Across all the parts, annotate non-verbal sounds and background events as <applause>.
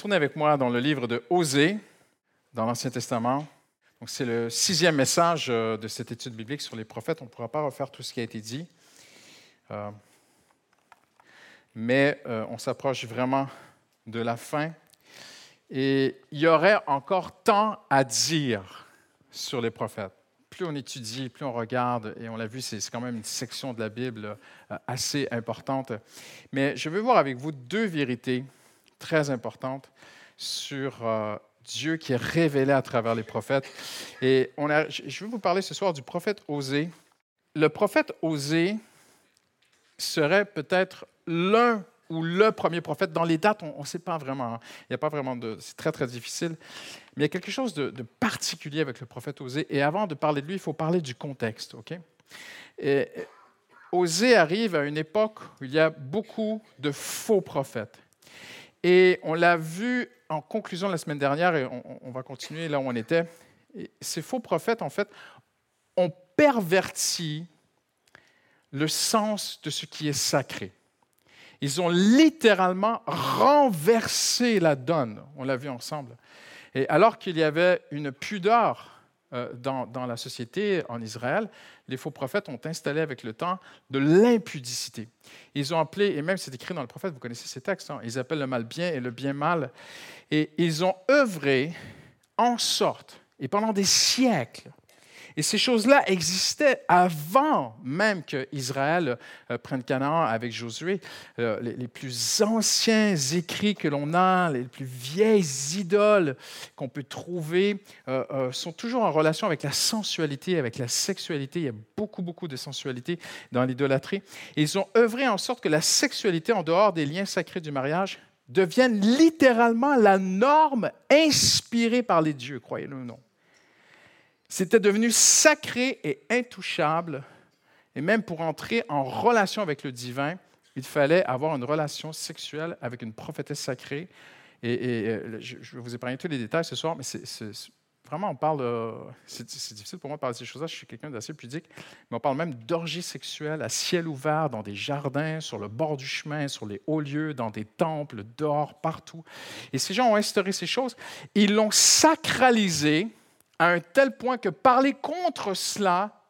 tournez avec moi dans le livre de Osée, dans l'Ancien Testament. C'est le sixième message euh, de cette étude biblique sur les prophètes. On ne pourra pas refaire tout ce qui a été dit. Euh, mais euh, on s'approche vraiment de la fin. Et il y aurait encore tant à dire sur les prophètes. Plus on étudie, plus on regarde, et on l'a vu, c'est quand même une section de la Bible assez importante. Mais je veux voir avec vous deux vérités très importante sur euh, Dieu qui est révélé à travers les prophètes. Et on a, je vais vous parler ce soir du prophète Osée. Le prophète Osée serait peut-être l'un ou le premier prophète. Dans les dates, on ne sait pas vraiment. Hein. Il n'y a pas vraiment de. C'est très, très difficile. Mais il y a quelque chose de, particulier avec le prophète Osée. Et avant de parler de lui, il faut parler du contexte. OK? Et, Osée arrive à une époque où il y a beaucoup de faux prophètes. Et on l'a vu en conclusion la semaine dernière, et on, va continuer là où on était. ces faux prophètes, en fait, ont perverti le sens de ce qui est sacré. Ils ont littéralement renversé la donne. On l'a vu ensemble. Et alors qu'il y avait une pudeur euh, dans, la société en Israël, les faux prophètes ont installé avec le temps de l'impudicité. Ils ont appelé, et même c'est écrit dans le prophète, vous connaissez ces textes, hein, ils appellent le mal bien et le bien mal, et ils ont œuvré en sorte, et pendant des siècles, et ces choses-là existaient avant même qu'Israël euh, prenne Canaan avec Josué. Euh, les, plus anciens écrits que l'on a, les plus vieilles idoles qu'on peut trouver, euh, sont toujours en relation avec la sensualité, avec la sexualité. Il y a beaucoup, beaucoup de sensualité dans l'idolâtrie. Ils ont œuvré en sorte que la sexualité, en dehors des liens sacrés du mariage, devienne littéralement la norme inspirée par les dieux, croyez-le ou non. C'était devenu sacré et intouchable. Et même pour entrer en relation avec le divin, il fallait avoir une relation sexuelle avec une prophétesse sacrée. Et, euh, je, vais vous épargner tous les détails ce soir, mais c'est, vraiment, on parle. c'est, difficile pour moi de parler de ces choses-là, je suis quelqu'un d'assez pudique, mais on parle même d'orgie sexuelle à ciel ouvert, dans des jardins, sur le bord du chemin, sur les hauts lieux, dans des temples, dehors, partout. Et ces gens ont instauré ces choses. Ils l'ont sacralisé à un tel point que parler contre cela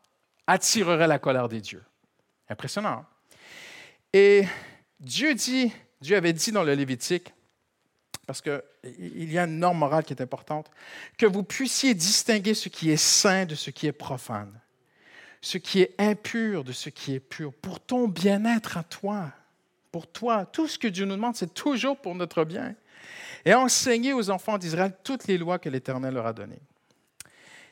attirerait la colère des dieux. Impressionnant. Hein? Et Dieu dit, Dieu avait dit dans le Lévitique, parce qu'il y a une norme morale qui est importante, que vous puissiez distinguer ce qui est saint de ce qui est profane, ce qui est impur de ce qui est pur, pour ton bien-être à toi, pour toi. Tout ce que Dieu nous demande, c'est toujours pour notre bien. Et enseigner aux enfants d'Israël toutes les lois que l'Éternel leur a données.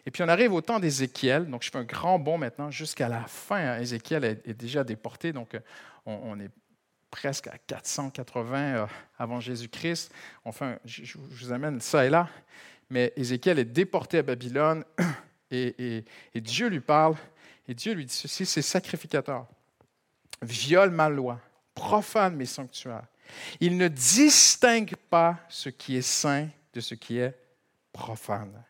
Et puis on arrive au temps d'Ézéchiel. Donc je fais un grand bond maintenant jusqu'à la fin. Ézéchiel est, déjà déporté, donc euh, on, est presque à 480 euh, avant Jésus-Christ. Enfin, je, vous amène ça et là. Mais Ézéchiel est déporté à Babylone <clears throat> et, Dieu lui parle. Et Dieu lui dit ceci, c'est sacrificateur, viole ma loi, profane mes sanctuaires. Il ne distingue pas ce qui est saint de ce qui est profane.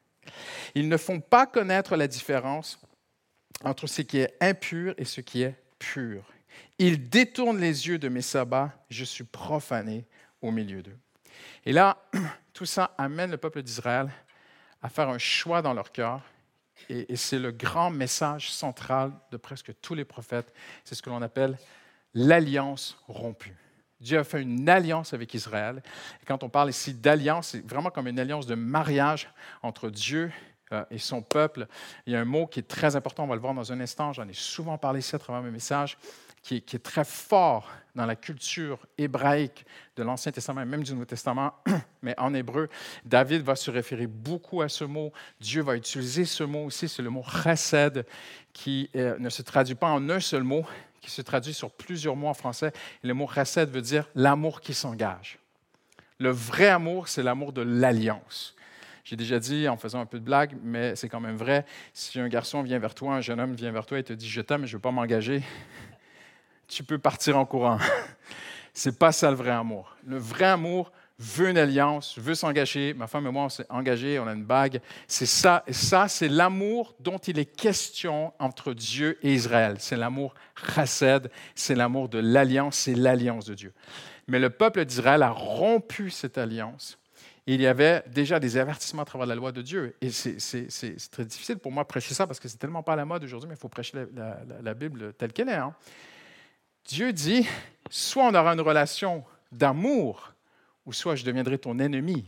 Ils ne font pas connaître la différence entre ce qui est impur et ce qui est pur. Ils détournent les yeux de mes sabbats, je suis profané au milieu d'eux. Et là, <clears throat> tout ça amène le peuple d'Israël à faire un choix dans leur cœur. Et, c'est le grand message central de presque tous les prophètes. C'est ce que l'on appelle l'alliance rompue. Dieu a fait une alliance avec Israël. Et quand on parle ici d'alliance, c'est vraiment comme une alliance de mariage entre Dieu euh, et son peuple. Il y a un mot qui est très important, on va le voir dans un instant, j'en ai souvent parlé ici à travers mes messages, qui est, très fort dans la culture hébraïque de l'Ancien Testament et même du Nouveau Testament, <clears throat> mais en hébreu, David va se référer beaucoup à ce mot. Dieu va utiliser ce mot aussi, c'est le mot chesed, qui euh, ne se traduit pas en un seul mot, qui se traduit sur plusieurs mots en français. le mot chesed veut dire l'amour qui s'engage. Le vrai amour, c'est l'amour de l'alliance. J'ai déjà dit en faisant un peu de blague, mais c'est quand même vrai. Si un garçon vient vers toi, un jeune homme vient vers toi et te dit Je t'aime, mais je ne veux pas m'engager, <laughs> tu peux partir en courant. <laughs> c'est pas ça le vrai amour. Le vrai amour veut une alliance, veut s'engager. Ma femme et moi, on s'est engagés, on a une bague. C'est ça. Et ça, c'est l'amour dont il est question entre Dieu et Israël. C'est l'amour chassid, c'est l'amour de l'alliance, c'est l'alliance de Dieu. Mais le peuple d'Israël a rompu cette alliance il y avait déjà des avertissements à travers la loi de Dieu. Et c'est très difficile pour moi de prêcher ça parce que c'est tellement pas la mode aujourd'hui, mais il faut prêcher la, Bible telle qu'elle est. Hein. Dieu dit, soit on aura une relation d'amour, ou soit je deviendrai ton ennemi.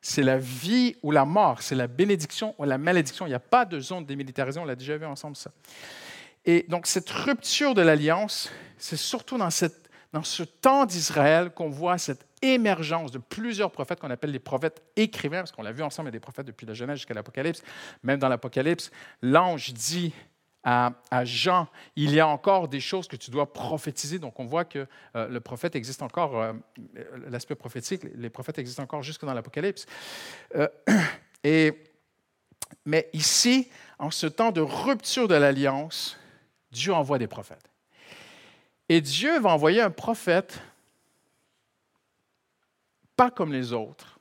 C'est la vie ou la mort, c'est la bénédiction ou la malédiction. Il n'y a pas de zone démilitarisée, on l'a déjà vu ensemble ça. Et donc cette rupture de l'alliance, c'est surtout dans, dans ce temps d'Israël qu'on voit cette émergence de plusieurs prophètes qu'on appelle les prophètes écrivains, parce qu'on l'a vu ensemble, il y a des prophètes depuis la Genèse jusqu'à l'Apocalypse. Même dans l'Apocalypse, l'ange dit à, Jean, il y a encore des choses que tu dois prophétiser. Donc on voit que euh, le prophète existe encore, euh, l'aspect prophétique, les prophètes existent encore jusque dans l'Apocalypse. Euh, <clears throat> mais ici, en ce temps de rupture de l'alliance, Dieu envoie des prophètes. Et Dieu va envoyer un prophète pas comme les autres,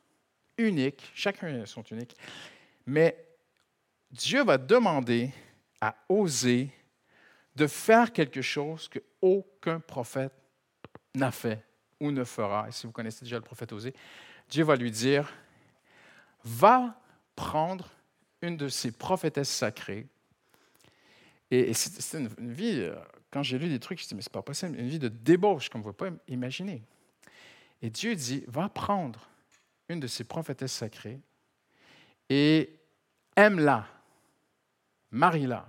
unique, chacun sont uniques, mais Dieu va demander à oser de faire quelque chose que aucun prophète n'a fait ou ne fera. Et si vous connaissez déjà le prophète Osée, Dieu va lui dire, va prendre une de ces prophétesses sacrées. Et, c'est une, vie, euh, quand j'ai lu des trucs, je me mais c'est pas possible, une vie de débauche vous ne pouvez pas imaginer. Et Dieu dit, va prendre une de ces prophétesses sacrées et aime-la marie-la,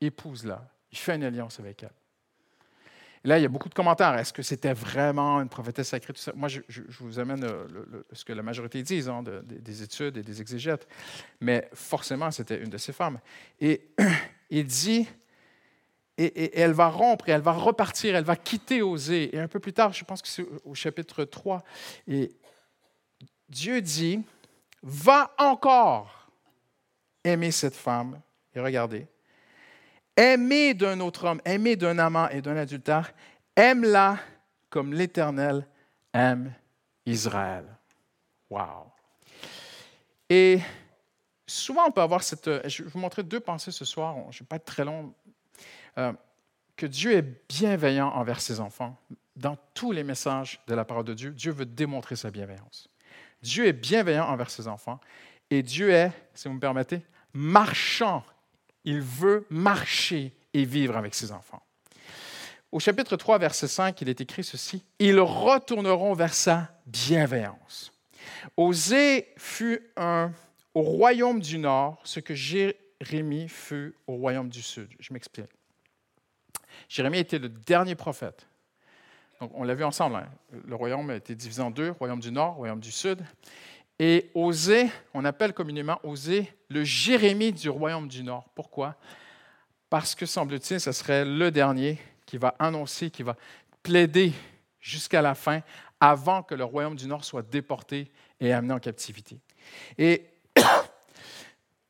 épouse-la, il fait une alliance avec elle. là, il y a beaucoup de commentaires. Est-ce que c'était vraiment une prophétesse sacrée? Moi, je, vous amène ce que la majorité disent, hein, des études et des exégètes. Mais forcément, c'était une de ces femmes. Et <clears throat> il dit, et, elle va rompre, et elle va repartir, elle va quitter Osée. Et un peu plus tard, je pense que c'est au chapitre 3, et Dieu dit, va encore aimer cette femme et regardez, aimer d'un autre homme, aimer d'un amant et d'un adultère, aime-la comme l'Éternel aime Israël. Wow. Et souvent, on peut avoir cette. Je vais vous montrer deux pensées ce soir. Je ne vais pas être très long. Euh, que Dieu est bienveillant envers ses enfants. Dans tous les messages de la parole de Dieu, Dieu veut démontrer sa bienveillance. Dieu est bienveillant envers ses enfants et Dieu est, si vous me permettez, marchand il veut marcher et vivre avec ses enfants. Au chapitre 3, verset 5, il est écrit ceci, Ils retourneront vers sa bienveillance. Osée fut un, au royaume du nord ce que Jérémie fut au royaume du sud. Je m'explique. Jérémie était le dernier prophète. Donc, on l'a vu ensemble. Hein. Le royaume a été divisé en deux, royaume du nord, royaume du sud. Et Osée, on appelle communément Osée le Jérémie du royaume du Nord. Pourquoi? Parce que, semble-t-il, ce serait le dernier qui va annoncer, qui va plaider jusqu'à la fin avant que le royaume du Nord soit déporté et amené en captivité. Et <coughs>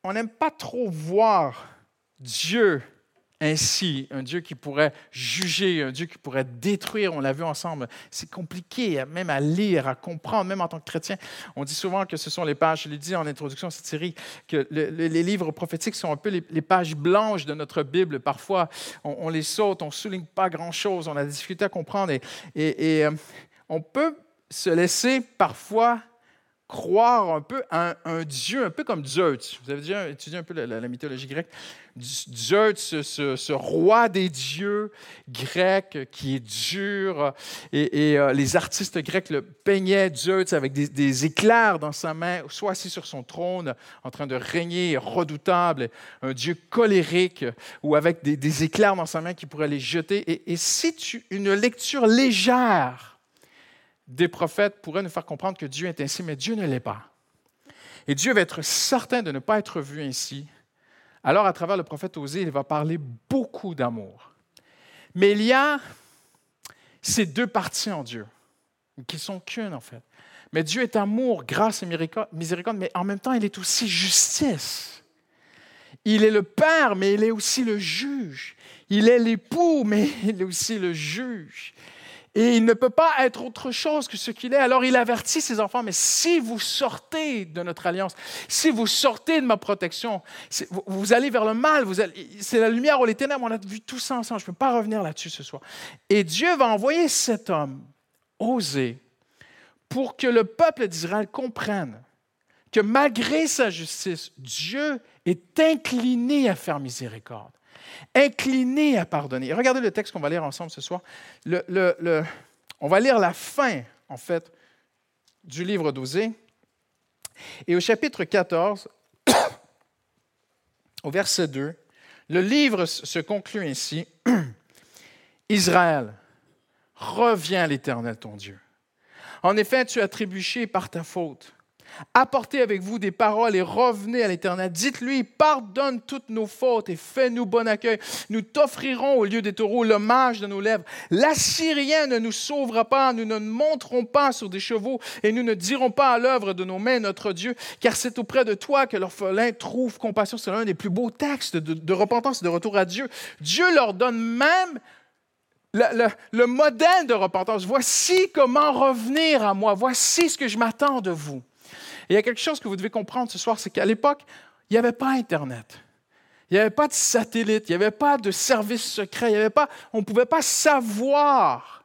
on n'aime pas trop voir Dieu ainsi, un Dieu qui pourrait juger, un Dieu qui pourrait détruire, on l'a vu ensemble. C'est compliqué même à lire, à comprendre, même en tant que chrétien. On dit souvent que ce sont les pages, je l'ai dit en introduction à cette série, que les livres prophétiques sont un peu les, pages blanches de notre Bible. Parfois, on, les saute, on ne souligne pas grand-chose, on a des difficultés à comprendre et, euh, on peut se laisser parfois croire un peu à un, dieu, un peu comme Zeus. Vous avez déjà étudié un peu la, mythologie grecque? Zeus, ce, roi des dieux grecs qui est dur, et, euh, les artistes grecs le peignaient Zeus avec des, éclairs dans sa main, soit assis sur son trône, en train de régner, redoutable, un dieu colérique, ou avec des, éclairs dans sa main qui pourrait les jeter. Et, et si tu une lecture légère des prophètes pourraient nous faire comprendre que Dieu est ainsi, mais Dieu ne l'est pas. Et Dieu va être certain de ne pas être vu ainsi. Alors, à travers le prophète Osée, il va parler beaucoup d'amour. Mais il y a ces deux parties en Dieu, qui sont qu'une en fait. Mais Dieu est amour, grâce et miséricorde, mais en même temps, il est aussi justice. Il est le Père, mais il est aussi le juge. Il est l'époux, mais il est aussi le juge. Et il ne peut pas être autre chose que ce qu'il est. Alors il avertit ses enfants, mais si vous sortez de notre alliance, si vous sortez de ma protection, vous, allez vers le mal, c'est la lumière ou les ténèbres. On a vu tout ça ensemble. Je ne peux pas revenir là-dessus ce soir. Et Dieu va envoyer cet homme, oser, pour que le peuple d'Israël comprenne que malgré sa justice, Dieu est incliné à faire miséricorde, incliné à pardonner. regardez le texte qu'on va lire ensemble ce soir. on va lire la fin, en fait, du livre d'Osée. Et au chapitre 14, <coughs> au verset 2, le livre se conclut ainsi. <coughs> Israël, reviens à l'Éternel ton Dieu. En effet, tu as trébuché par ta faute. Apportez avec vous des paroles et revenez à l'Éternel. Dites-lui, pardonne toutes nos fautes et fais-nous bon accueil. Nous t'offrirons au lieu des taureaux l'hommage de nos lèvres. L'Assyrien ne nous sauvera pas, nous ne monterons pas sur des chevaux et nous ne dirons pas à l'œuvre de nos mains notre Dieu, car c'est auprès de toi que l'orphelin trouve compassion. C'est l'un des plus beaux textes de, repentance et de retour à Dieu. Dieu leur donne même le, modèle de repentance. Voici comment revenir à moi. Voici ce que je m'attends de vous. Et il y a quelque chose que vous devez comprendre ce soir, c'est qu'à l'époque, il n'y avait pas Internet. Il n'y avait pas de satellite, il n'y avait pas de service secret, il avait pas, on ne pouvait pas savoir.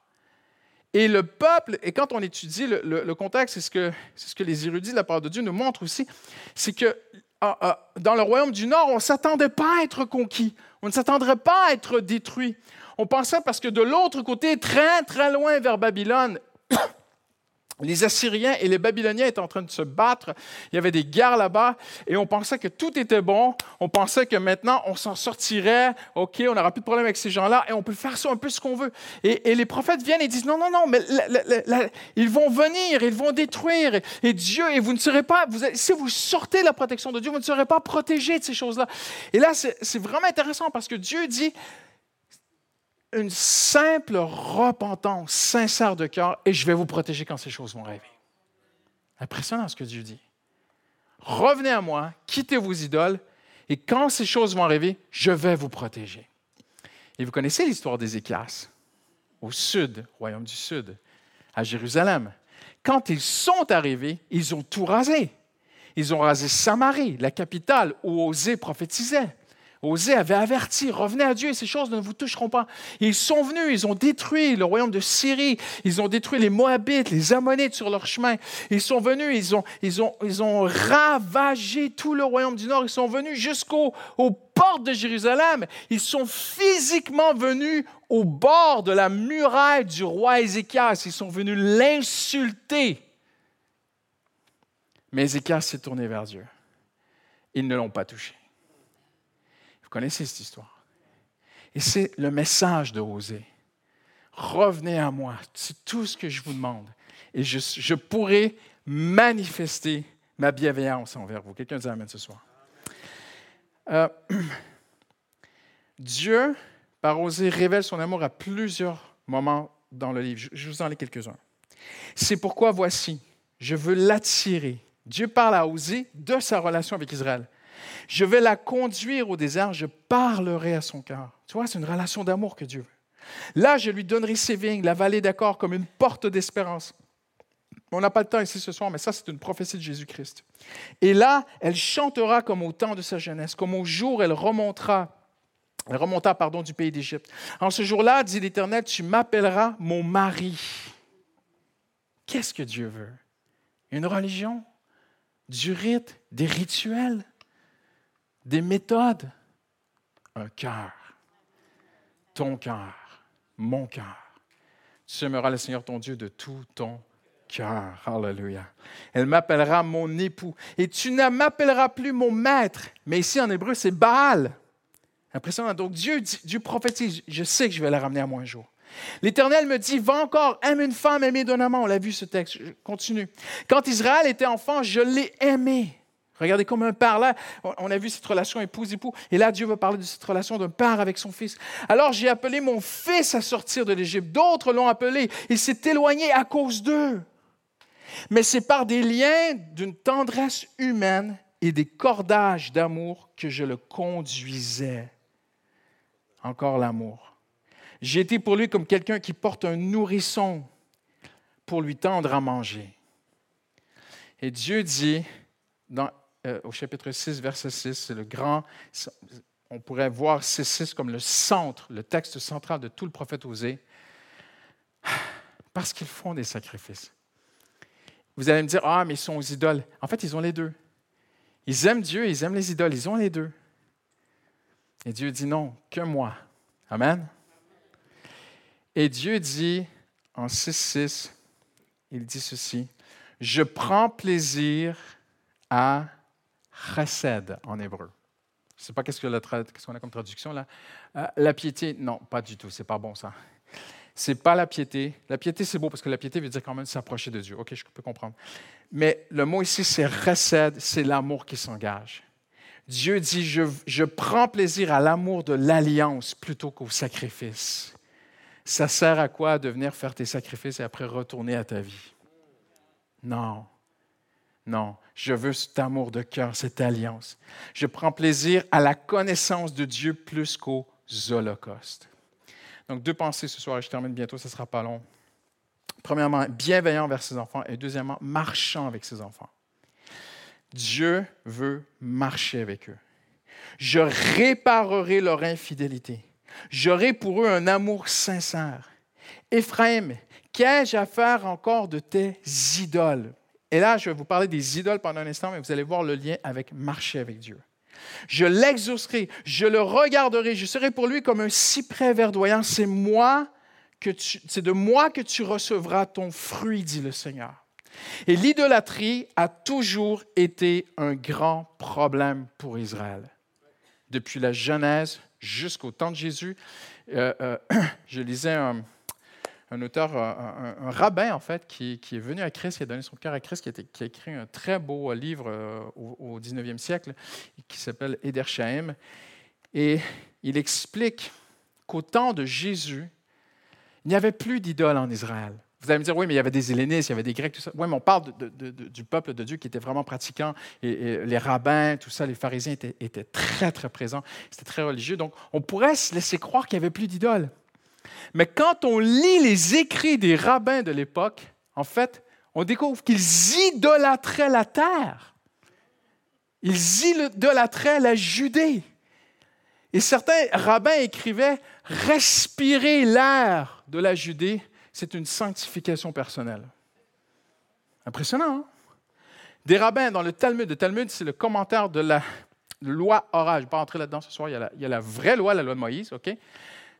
Et le peuple, et quand on étudie le, contexte, c'est ce, que, c'est ce que les érudits de la part de Dieu nous montrent aussi, c'est que ah, ah, dans le royaume du Nord, on ne s'attendait pas à être conquis, on ne s'attendrait pas à être détruit. On pensait parce que de l'autre côté, très très loin vers Babylone, les Assyriens et les Babyloniens étaient en train de se battre. Il y avait des guerres là-bas et on pensait que tout était bon. On pensait que maintenant on s'en sortirait. OK, on n'aura plus de problème avec ces gens-là et on peut faire ça un peu ce qu'on veut. Et, les prophètes viennent et disent non, non, non, mais ils vont venir, ils vont détruire. Et, Dieu, et vous ne serez pas, si vous sortez de la protection de Dieu, vous ne serez pas protégés de ces choses-là. Et là, c'est vraiment intéressant parce que Dieu dit une simple repentance sincère de cœur et je vais vous protéger quand ces choses vont arriver. Impressionnant ce que Dieu dit. Revenez à moi, quittez vos idoles et quand ces choses vont arriver, je vais vous protéger. Et vous connaissez l'histoire d'Ézéchias? Au sud, royaume du sud, à Jérusalem. Quand ils sont arrivés, ils ont tout rasé. Ils ont rasé Samarie, la capitale où Osée prophétisait. Osée avait averti, revenez à Dieu et ces choses ne vous toucheront pas. ils sont venus, ils ont détruit le royaume de Syrie, ils ont détruit les Moabites, les Ammonites sur leur chemin. Ils sont venus, ils ont, ils ont, ils ont ravagé tout le royaume du Nord, ils sont venus jusqu'aux portes de Jérusalem. Ils sont physiquement venus au bord de la muraille du roi Ézéchias. Ils sont venus l'insulter. Mais Ézéchias s'est tourné vers Dieu. Ils ne l'ont pas touché connaissez cette histoire. Et c'est le message de Osée. Revenez à moi, c'est tout ce que je vous demande. Et je, je pourrai manifester ma bienveillance envers vous. Quelqu'un dit Amen ce soir. Euh, <clears throat> Dieu, par Osée, révèle son amour à plusieurs moments dans le livre. Je vous en lis quelques-uns. C'est pourquoi voici, je veux l'attirer. Dieu parle à Osée de sa relation avec Israël. Je vais la conduire au désert, je parlerai à son cœur. Tu vois, c'est une relation d'amour que Dieu veut. Là, je lui donnerai ses vignes, la vallée d'accord, comme une porte d'espérance. On n'a pas le temps ici ce soir, mais ça, c'est une prophétie de Jésus-Christ. Et là, elle chantera comme au temps de sa jeunesse, comme au jour elle remontera. Elle remonta, pardon, du pays d'Égypte. En ce jour-là, dit l'Éternel, tu m'appelleras mon mari. Qu'est-ce que Dieu veut? Une religion? Du rite? Des rituels? Des méthodes, un cœur, ton cœur, mon cœur. Tu aimeras le Seigneur ton Dieu de tout ton cœur. Alléluia. Elle m'appellera mon époux. Et tu ne m'appelleras plus mon maître. Mais ici en hébreu, c'est Baal. Impressionnant. Donc Dieu, Dieu prophétise, je sais que je vais la ramener à moi un jour. L'Éternel me dit, va encore, aime une femme aimée d'un amant. On l'a vu ce texte, je continue. Quand Israël était enfant, je l'ai aimé. Regardez comme un père là, on a vu cette relation épouse-époux, et là Dieu veut parler de cette relation d'un père avec son fils. Alors j'ai appelé mon fils à sortir de l'Égypte, d'autres l'ont appelé, il s'est éloigné à cause d'eux. Mais c'est par des liens d'une tendresse humaine et des cordages d'amour que je le conduisais. Encore l'amour. J'ai été pour lui comme quelqu'un qui porte un nourrisson pour lui tendre à manger. Et Dieu dit, dans euh, au chapitre 6, verset 6, c'est le grand, on pourrait voir 6, 6 comme le centre, le texte central de tout le prophète Osée, parce qu'ils font des sacrifices. Vous allez me dire, ah, mais ils sont aux idoles. En fait, ils ont les deux. Ils aiment Dieu, ils aiment les idoles, ils ont les deux. Et Dieu dit non, que moi. Amen. Et Dieu dit en 6.6, il dit ceci, je prends plaisir à chesed en hébreu. Je ne sais pas qu'est-ce qu'on a comme traduction là. Euh, la piété, non, pas du tout, c'est pas bon ça. C'est pas la piété. La piété, c'est beau parce que la piété veut dire quand même s'approcher de Dieu. OK, je peux comprendre. Mais le mot ici, c'est recède, c'est l'amour qui s'engage. Dieu dit, je, je prends plaisir à l'amour de l'alliance plutôt qu'au sacrifice. Ça sert à quoi de venir faire tes sacrifices et après retourner à ta vie? Non. Non, je veux cet amour de cœur, cette alliance. Je prends plaisir à la connaissance de Dieu plus qu'aux holocaustes. Donc, deux pensées ce soir et je termine bientôt, ce ne sera pas long. Premièrement, bienveillant vers ses enfants et deuxièmement, marchant avec ses enfants. Dieu veut marcher avec eux. Je réparerai leur infidélité. J'aurai pour eux un amour sincère. Éphraïm, qu'ai-je à faire encore de tes idoles? Et là, je vais vous parler des idoles pendant un instant, mais vous allez voir le lien avec marcher avec Dieu. Je l'exaucerai, je le regarderai, je serai pour lui comme un cyprès verdoyant. C'est moi que c'est de moi que tu recevras ton fruit, dit le Seigneur. Et l'idolâtrie a toujours été un grand problème pour Israël. Depuis la Genèse jusqu'au temps de Jésus, euh, euh, <clears throat> je lisais un, un auteur, un, rabbin en fait, qui, est venu à Christ, qui a donné son cœur à Christ, qui a, écrit un très beau livre euh, au, 19e siècle, qui s'appelle Edersheim. Et il explique qu'au temps de Jésus, il n'y avait plus d'idoles en Israël. Vous allez me dire, oui, mais il y avait des Hellénistes, il y avait des Grecs, tout ça. Oui, mais on parle du peuple de Dieu qui était vraiment pratiquant. Et, les rabbins, tout ça, les pharisiens étaient, étaient très, très présents. C'était très religieux. Donc, on pourrait se laisser croire qu'il n'y avait plus d'idoles. Mais quand on lit les écrits des rabbins de l'époque, en fait, on découvre qu'ils idolâtraient la terre. Ils idolâtraient la Judée. Et certains rabbins écrivaient Respirer l'air de la Judée, c'est une sanctification personnelle. Impressionnant, hein? Des rabbins dans le Talmud. Le Talmud, c'est le commentaire de la loi orale. Je ne vais pas entrer là-dedans ce soir. Il y, a la, il y, a la, vraie loi, la loi de Moïse, OK?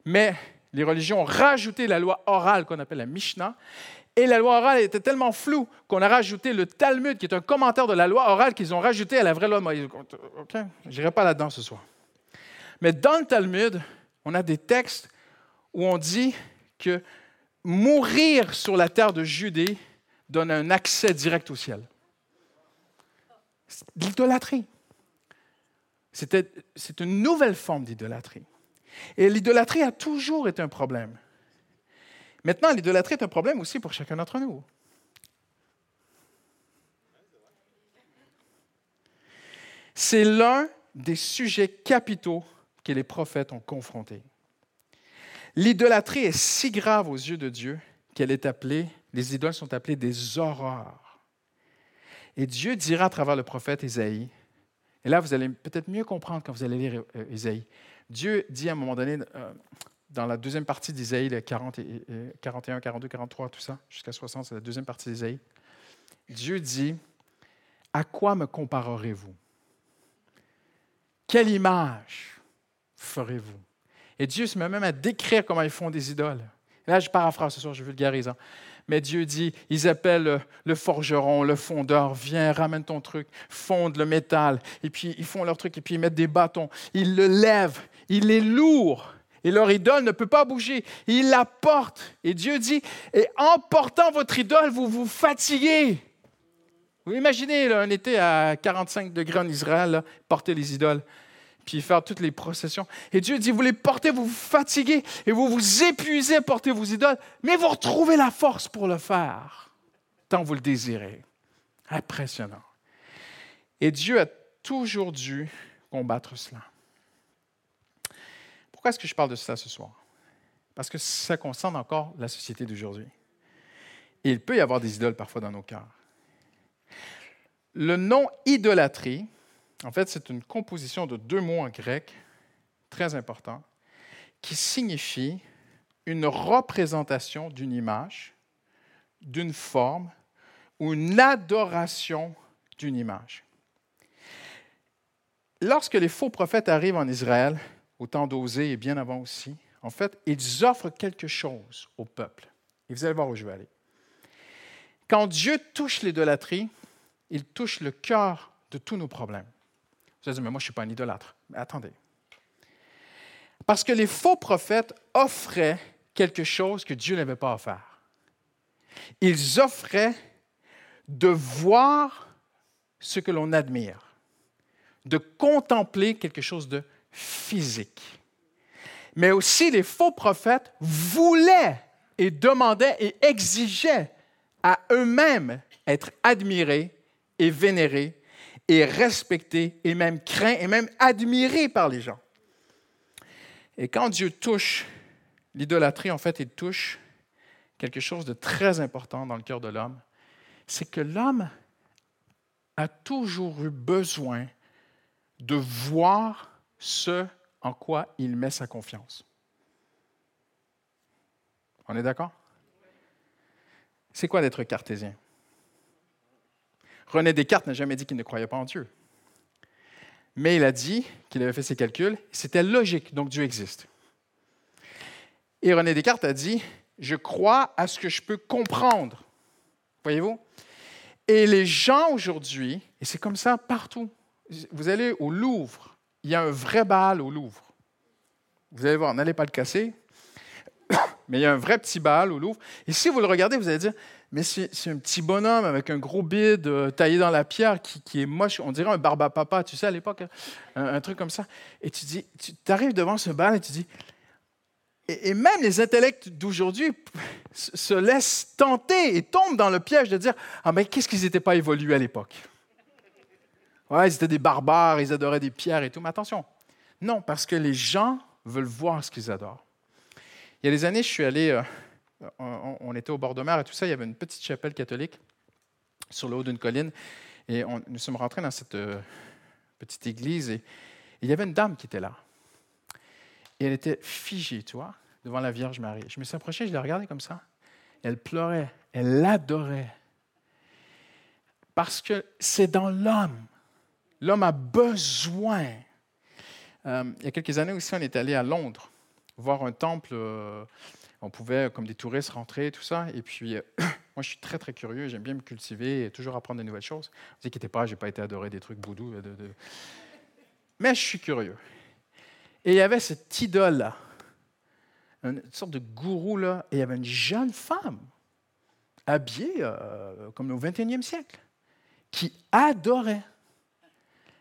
Mais les religions ont rajouté la loi orale qu'on appelle la Mishnah. Et la loi orale était tellement floue qu'on a rajouté le Talmud, qui est un commentaire de la loi orale qu'ils ont rajouté à la vraie loi de Moïse. OK? Je n'irai pas là-dedans ce soir. Mais dans le Talmud, on a des textes où on dit que mourir sur la terre de Judée donne un accès direct au ciel. L'idolâtrie. C'est une nouvelle forme d'idolâtrie. Et l'idolâtrie a toujours été un problème. Maintenant, l'idolâtrie est un problème aussi pour chacun d'entre nous. C'est l'un des sujets capitaux que les prophètes ont confrontés. L'idolâtrie est si grave aux yeux de Dieu qu'elle est appelée, les idoles sont appelées des horreurs. Et Dieu dira à travers le prophète Isaïe, et là vous allez peut-être mieux comprendre quand vous allez lire euh, Isaïe, Dieu dit à un moment donné, euh, dans la deuxième partie d'Isaïe, 40 41, 42, 43, tout ça, jusqu'à 60, c'est la deuxième partie d'Isaïe, Dieu dit, à quoi me comparerez-vous? Quelle image ferez-vous? Et Dieu se met même à décrire comment ils font des idoles. là, je paraphrase ce soir, je vulgarise. Hein. Mais Dieu dit, ils appellent le forgeron, le fondeur, viens, ramène ton truc, fonde le métal, et puis ils font leur truc, et puis ils mettent des bâtons, ils le lèvent, il est lourd, et leur idole ne peut pas bouger, ils la portent. Et Dieu dit, en portant votre idole, vous vous fatiguez. Vous imaginez un été à 45 degrés en Israël, porter les idoles puis faire toutes les processions. Et Dieu dit, vous les portez, vous vous fatiguez et vous vous épuisez à porter vos idoles, mais vous retrouvez la force pour le faire, tant vous le désirez. Impressionnant. Et Dieu a toujours dû combattre cela. Pourquoi est-ce que je parle de cela ce soir? Parce que ça concerne encore la société d'aujourd'hui. Il peut y avoir des idoles parfois dans nos cœurs. Le nom idolâtrie, en fait, c'est une composition de deux mots en grec très importants qui signifient une représentation d'une image, d'une forme ou une adoration d'une image. Lorsque les faux prophètes arrivent en Israël, au temps d'Osée et bien avant aussi, en fait, ils offrent quelque chose au peuple. Et vous allez voir où je vais aller. Quand Dieu touche l'idolâtrie, il touche le cœur de tous nos problèmes. Vous allez mais moi, je ne suis pas un idolâtre. Mais attendez. Parce que les faux prophètes offraient quelque chose que Dieu n'avait pas offert. Ils offraient de voir ce que l'on admire, de contempler quelque chose de physique. Mais aussi, les faux prophètes voulaient et demandaient et exigeaient à eux-mêmes être admirés et vénérés et respectés et même craints et même admirés par les gens. Et quand Dieu touche l'idolâtrie, en fait, il touche quelque chose de très important dans le cœur de l'homme, c'est que l'homme a toujours eu besoin de voir ce en quoi il met sa confiance. On est d'accord? C'est quoi d'être cartésien? René Descartes n'a jamais dit qu'il ne croyait pas en Dieu. Mais il a dit qu'il avait fait ses calculs, c'était logique, donc Dieu existe. Et René Descartes a dit, je crois à ce que je peux comprendre. Voyez-vous? Et les gens aujourd'hui, et c'est comme ça partout, vous allez au Louvre, il y a un vrai bal au Louvre. Vous allez voir, n'allez pas le casser, <coughs> mais il y a un vrai petit bal au Louvre. Et si vous le regardez, vous allez dire, mais c'est un petit bonhomme avec un gros bide euh, taillé dans la pierre qui, est moche. On dirait un barba-papa, tu sais, à l'époque, hein, un, truc comme ça. Et tu dis, tu arrives devant ce bal et tu dis, et, même les intellects d'aujourd'hui se laissent tenter et tombent dans le piège de dire Ah, mais qu'est-ce qu'ils n'étaient pas évolués à l'époque? Ouais, ils étaient des barbares, ils adoraient des pierres et tout. Mais attention, non, parce que les gens veulent voir ce qu'ils adorent. Il y a des années, je suis allé, euh, on, était au bord de mer et tout ça, il y avait une petite chapelle catholique sur le haut d'une colline. Et nous sommes rentrés dans cette euh, petite église et il y avait une dame qui était là. Et elle était figée, tu vois, devant la Vierge Marie. Je me suis approché, je l'ai regardée comme ça. Elle pleurait, elle l'adorait. Parce que c'est dans l'homme. L'homme a besoin. Euh, il y a quelques années aussi, on est allé à Londres voir un temple. Euh, on pouvait, comme des touristes, rentrer, tout ça. Et puis, euh, <coughs> moi, je suis très, très curieux. J'aime bien me cultiver et toujours apprendre de nouvelles choses. Ne vous inquiétez pas, je n'ai pas été adoré des trucs boudou. De, Mais je suis curieux. Et il y avait cette idole-là, une sorte de gourou, là, et il y avait une jeune femme, habillée euh, comme au 21e siècle, qui adorait.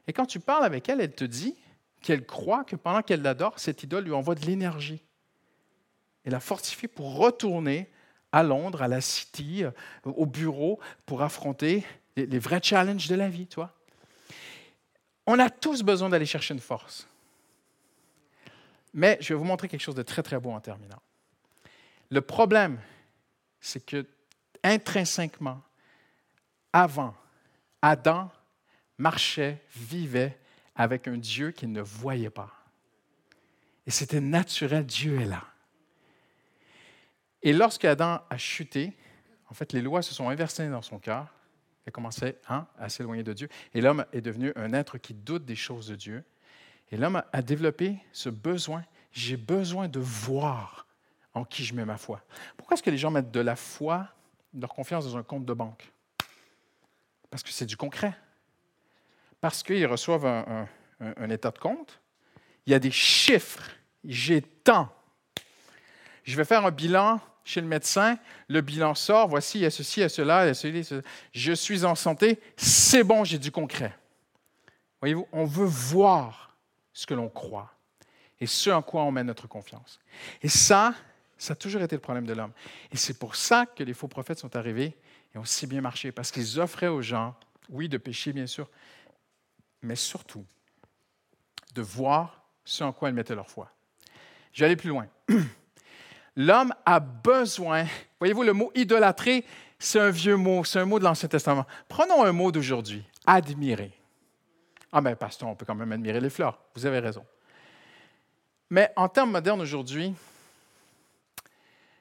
Et quand tu parles avec elle, elle te dit qu'elle croit que pendant qu'elle l'adore, cette idole lui envoie de l'énergie. Elle la fortifie pour retourner à Londres, à la City, euh, au bureau, pour affronter les, les vrais challenges de la vie, toi. On a tous besoin d'aller chercher une force. Mais je vais vous montrer quelque chose de très, très beau en terminant. Le problème, c'est que intrinsèquement, avant, Adam marchait, vivait avec un Dieu qu'il ne voyait pas. Et c'était naturel, Dieu est là. Et lorsque Adam a chuté, en fait, les lois se sont inversées dans son cœur. Il a commencé hein, à s'éloigner de Dieu. Et l'homme est devenu un être qui doute des choses de Dieu. Et l'homme a développé ce besoin. J'ai besoin de voir en qui je mets ma foi. Pourquoi est-ce que les gens mettent de la foi, leur confiance dans un compte de banque? Parce que c'est du concret. Parce qu'ils reçoivent un, état de compte. Il y a des chiffres. J'ai tant. Je vais faire un bilan chez le médecin, le bilan sort, voici, il y a ceci, il y a cela, il y a ceci, je suis en santé, c'est bon, j'ai du concret. Voyez-vous, on veut voir ce que l'on croit et ce en quoi on met notre confiance. Et ça, ça a toujours été le problème de l'homme. Et c'est pour ça que les faux prophètes sont arrivés et ont si bien marché, parce qu'ils offraient aux gens, oui, de pécher, bien sûr, mais surtout de voir ce en quoi ils mettaient leur foi. Je vais aller plus loin. <clears throat> L'homme a besoin, voyez-vous, le mot idolâtrer, c'est un vieux mot, c'est un mot de l'Ancien Testament. Prenons un mot d'aujourd'hui, admirer. Ah ben, pasteur, on peut quand même admirer les fleurs. Vous avez raison. Mais en termes modernes aujourd'hui,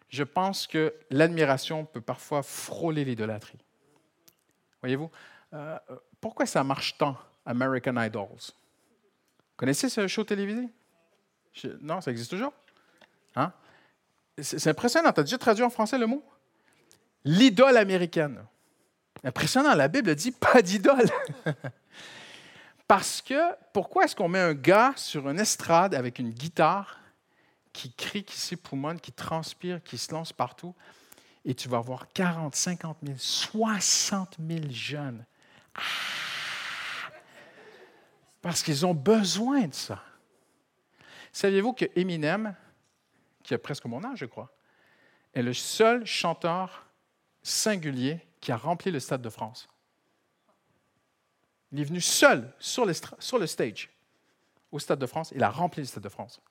je pense que l'admiration peut parfois frôler l'idolâtrie. Voyez-vous, euh, pourquoi ça marche tant, American Idols? Vous connaissez ce show télévisé? non, ça existe toujours? Hein? C'est impressionnant. Tu as déjà traduit en français le mot? L'idole américaine. Impressionnant, la Bible dit pas d'idole. <laughs> Parce que pourquoi est-ce qu'on met un gars sur une estrade avec une guitare qui crie, qui s'époumonne, qui transpire, qui se lance partout, et tu vas voir 40, 50 000, 60 000 jeunes. Ah! Parce qu'ils ont besoin de ça. Saviez-vous que Eminem, qui a presque mon âge, je crois, est le seul chanteur singulier qui a rempli le Stade de France? Il est venu seul sur, sur le stage au Stade de France. Il a rempli le Stade de France.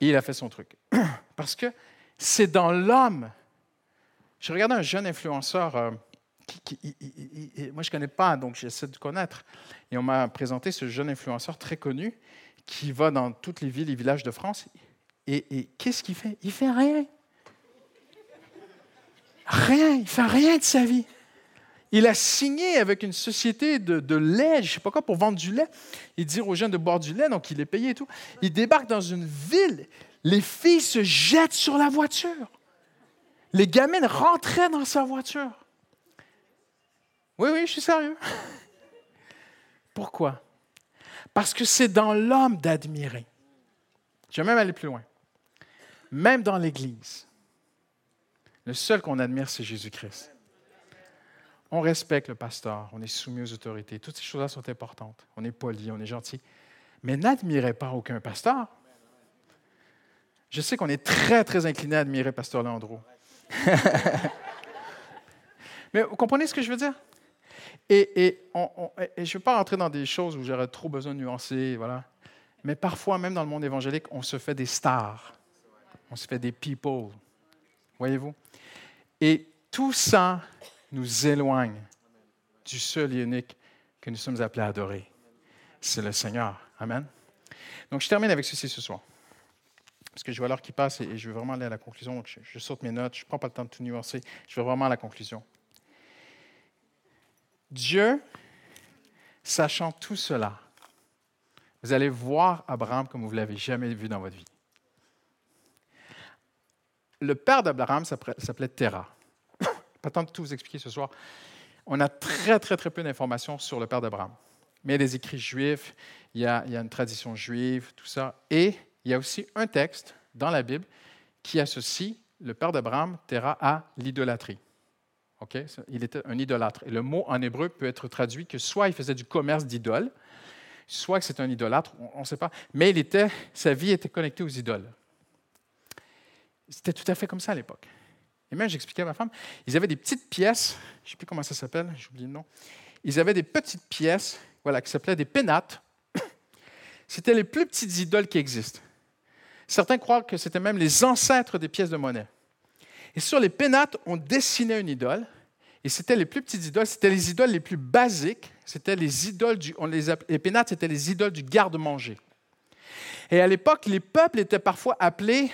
Et il a fait son truc. <clears throat> Parce que c'est dans l'homme. J'ai regardé un jeune influenceur, euh, moi je ne connais pas, donc j'essaie de connaître. Et on m'a présenté ce jeune influenceur très connu qui va dans toutes les villes et villages de France. Et, qu'est-ce qu'il fait? Il fait rien. Rien, il fait rien de sa vie. Il a signé avec une société de, lait, je ne sais pas quoi, pour vendre du lait. Il dit aux jeunes de boire du lait, donc il est payé et tout. Il débarque dans une ville. Les filles se jettent sur la voiture. Les gamines rentraient dans sa voiture. Oui, oui, je suis sérieux. <laughs> Pourquoi? Parce que c'est dans l'homme d'admirer. Je vais même aller plus loin. Même dans l'Église, le seul qu'on admire, c'est Jésus-Christ. On respecte le pasteur, on est soumis aux autorités. Toutes ces choses-là sont importantes. On est poli, on est gentil. Mais n'admirez pas aucun pasteur. Je sais qu'on est très, très incliné à admirer Pasteur Landreau. <laughs> Mais vous comprenez ce que je veux dire? Et, je ne veux pas rentrer dans des choses où j'aurais trop besoin de nuancer, voilà. Mais parfois, même dans le monde évangélique, on se fait des stars. On se fait des people. Voyez-vous? Et tout ça nous éloigne du seul et unique que nous sommes appelés à adorer. C'est le Seigneur. Amen. Donc, je termine avec ceci ce soir. Parce que je vois l'heure qui passe et je veux vraiment aller à la conclusion. Je, saute mes notes. Je ne prends pas le temps de tout nuancer. Je veux vraiment à la conclusion. Dieu, sachant tout cela, vous allez voir Abraham comme vous ne l'avez jamais vu dans votre vie. Le père d'Abraham s'appelait Terah <coughs> pas tant de tout vous expliquer ce soir. On a très, très, très peu d'informations sur le père d'Abraham. Mais il y a des écrits juifs, il y, a, une tradition juive, tout ça. Et il y a aussi un texte dans la Bible qui associe le père d'Abraham, Terah, à l'idolâtrie. Ok? Il était un idolâtre. Et le mot en hébreu peut être traduit que soit il faisait du commerce d'idoles, soit que c'est un idolâtre, on ne sait pas. Mais sa vie était connectée aux idoles. C'était tout à fait comme ça à l'époque. Et même, j'expliquais à ma femme, ils avaient des petites pièces, je ne sais plus comment ça s'appelle, j'ai oublié le nom. Ils avaient des petites pièces, voilà, qui s'appelaient des pénates. <coughs> C'était les plus petites idoles qui existent. Certains croient que c'était même les ancêtres des pièces de monnaie. Et sur les pénates, on dessinait une idole. Et c'était les plus petites idoles, c'était les idoles les plus basiques. C'était les idoles du, on les, les pénates, c'était les idoles du garde-manger. Et à l'époque, les peuples étaient parfois appelés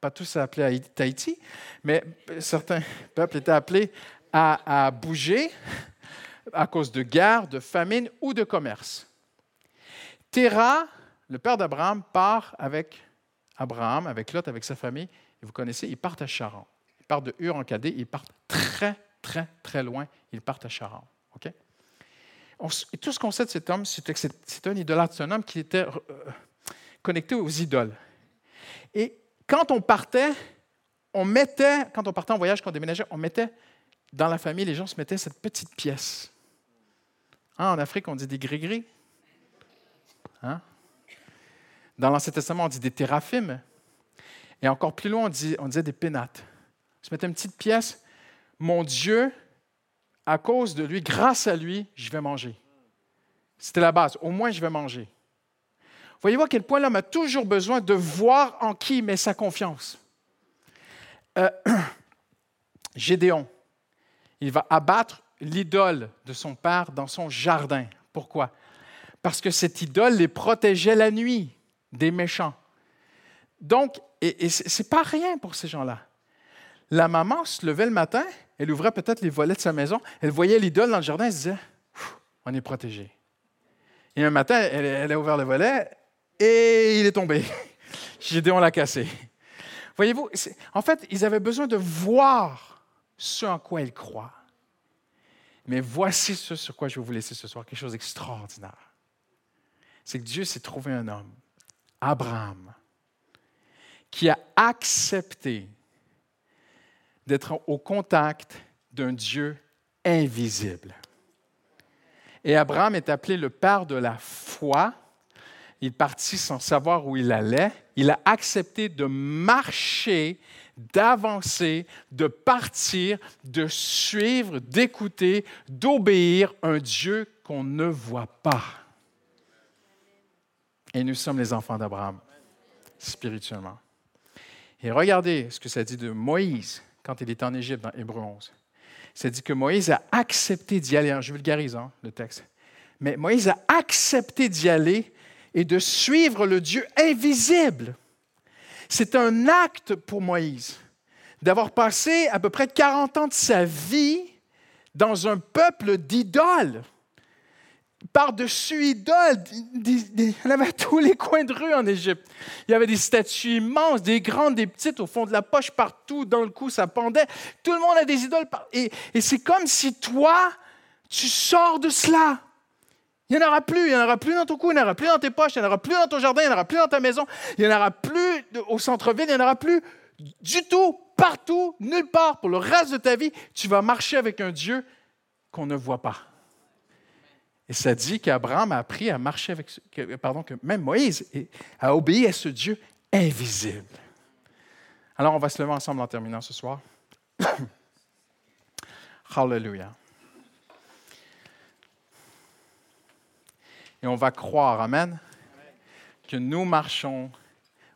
pas tous appelés à Tahiti, mais certains peuples étaient appelés à, bouger à cause de guerre, de famine ou de commerce. Terah, le père d'Abraham, part avec Abraham, avec Lot, avec sa famille. Vous connaissez, ils partent à Charan. Ils partent de Ur en Cadé, ils partent très, très, très loin. Ils partent à Charan. OK? et tout ce qu'on sait de cet homme, c'est que c'est un idolâtre, c'est un homme qui était euh, connecté aux idoles. Et quand on partait, on mettait, quand on partait en voyage, quand on déménageait, on mettait dans la famille, les gens se mettaient cette petite pièce. Hein, en Afrique, on dit des gris-gris. Hein? Dans l'Ancien Testament, on dit des téraphimes. Et encore plus loin, on, on disait des pénates. On se mettait une petite pièce. Mon Dieu, à cause de lui, grâce à lui, je vais manger. C'était la base. Au moins, je vais manger. Voyez-vous à quel point l'homme a toujours besoin de voir en qui met sa confiance. Euh, <clears throat> Gédéon, il va abattre l'idole de son père dans son jardin. Pourquoi? Parce que cette idole les protégeait la nuit des méchants. Donc, et, ce n'est pas rien pour ces gens-là. La maman se levait le matin, elle ouvrait peut-être les volets de sa maison, elle voyait l'idole dans le jardin, elle se disait, on est protégé. Et un matin, elle, a ouvert le volet et il est tombé. <laughs> Gédéon l'a cassé. Voyez-vous, en fait, ils avaient besoin de voir ce en quoi ils croient. Mais voici ce sur quoi je vais vous laisser ce soir, quelque chose d'extraordinaire. C'est que Dieu s'est trouvé un homme, Abraham, qui a accepté d'être au contact d'un Dieu invisible. Et Abraham est appelé le père de la foi. Il partit sans savoir où il allait. Il a accepté de marcher, d'avancer, de partir, de suivre, d'écouter, d'obéir un Dieu qu'on ne voit pas. Et nous sommes les enfants d'Abraham, spirituellement. Et regardez ce que ça dit de Moïse quand il est en Égypte dans Hébreu 11. Ça dit que Moïse a accepté d'y aller. je vulgarise hein, le texte. Mais Moïse a accepté d'y aller et de suivre le Dieu invisible. C'est un acte pour Moïse d'avoir passé à peu près 40 ans de sa vie dans un peuple d'idoles par-dessus idole. Il y en avait à tous les coins de rue en Égypte. Il y avait des statues immenses, des grandes, des petites, au fond de la poche, partout, dans le cou, ça pendait. Tout le monde a des idoles. Et, et c'est comme si toi, tu sors de cela. Il n'y en aura plus. Il n'y en aura plus dans ton cou, il n'y en aura plus dans tes poches, il n'y en aura plus dans ton jardin, il n'y en aura plus dans ta maison, il n'y en aura plus au centre-ville, il n'y en aura plus du tout, partout, nulle part. Pour le reste de ta vie, tu vas marcher avec un Dieu qu'on ne voit pas. Et ça dit qu'Abraham a appris à marcher avec, pardon, que même Moïse a obéi à ce Dieu invisible. Alors, on va se lever ensemble en terminant ce soir. <coughs> Hallelujah. Et on va croire, Amen, que nous marchons.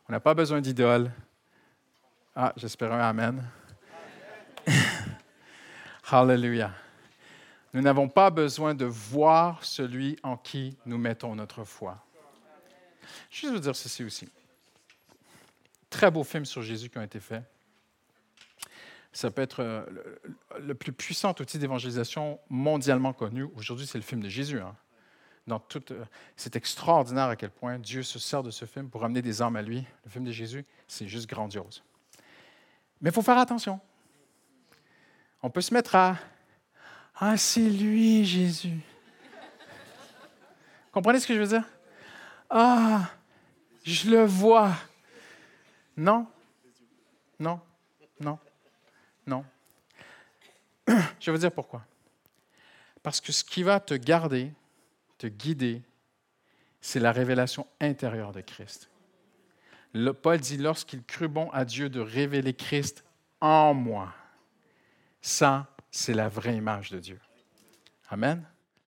On n'a pas besoin d'idole. Ah, j'espère un Amen. <laughs> Hallelujah. Nous n'avons pas besoin de voir celui en qui nous mettons notre foi. Je vais vous dire ceci aussi. Très beaux films sur Jésus qui ont été faits. Ça peut être euh, le, plus puissant outil d'évangélisation mondialement connu. Aujourd'hui, c'est le film de Jésus. Hein. Dans euh, c'est extraordinaire à quel point Dieu se sert de ce film pour amener des âmes à lui. Le film de Jésus, c'est juste grandiose. Mais il faut faire attention. On peut se mettre à ah, c'est lui, Jésus. Comprenez ce que je veux dire? Ah, je le vois. Non, non, non, non. <clears throat> Je vais vous dire pourquoi. Parce que ce qui va te garder, te guider, c'est la révélation intérieure de Christ. Paul dit, lorsqu'il crut bon à Dieu de révéler Christ en moi, ça, c'est la vraie image de Dieu. Amen.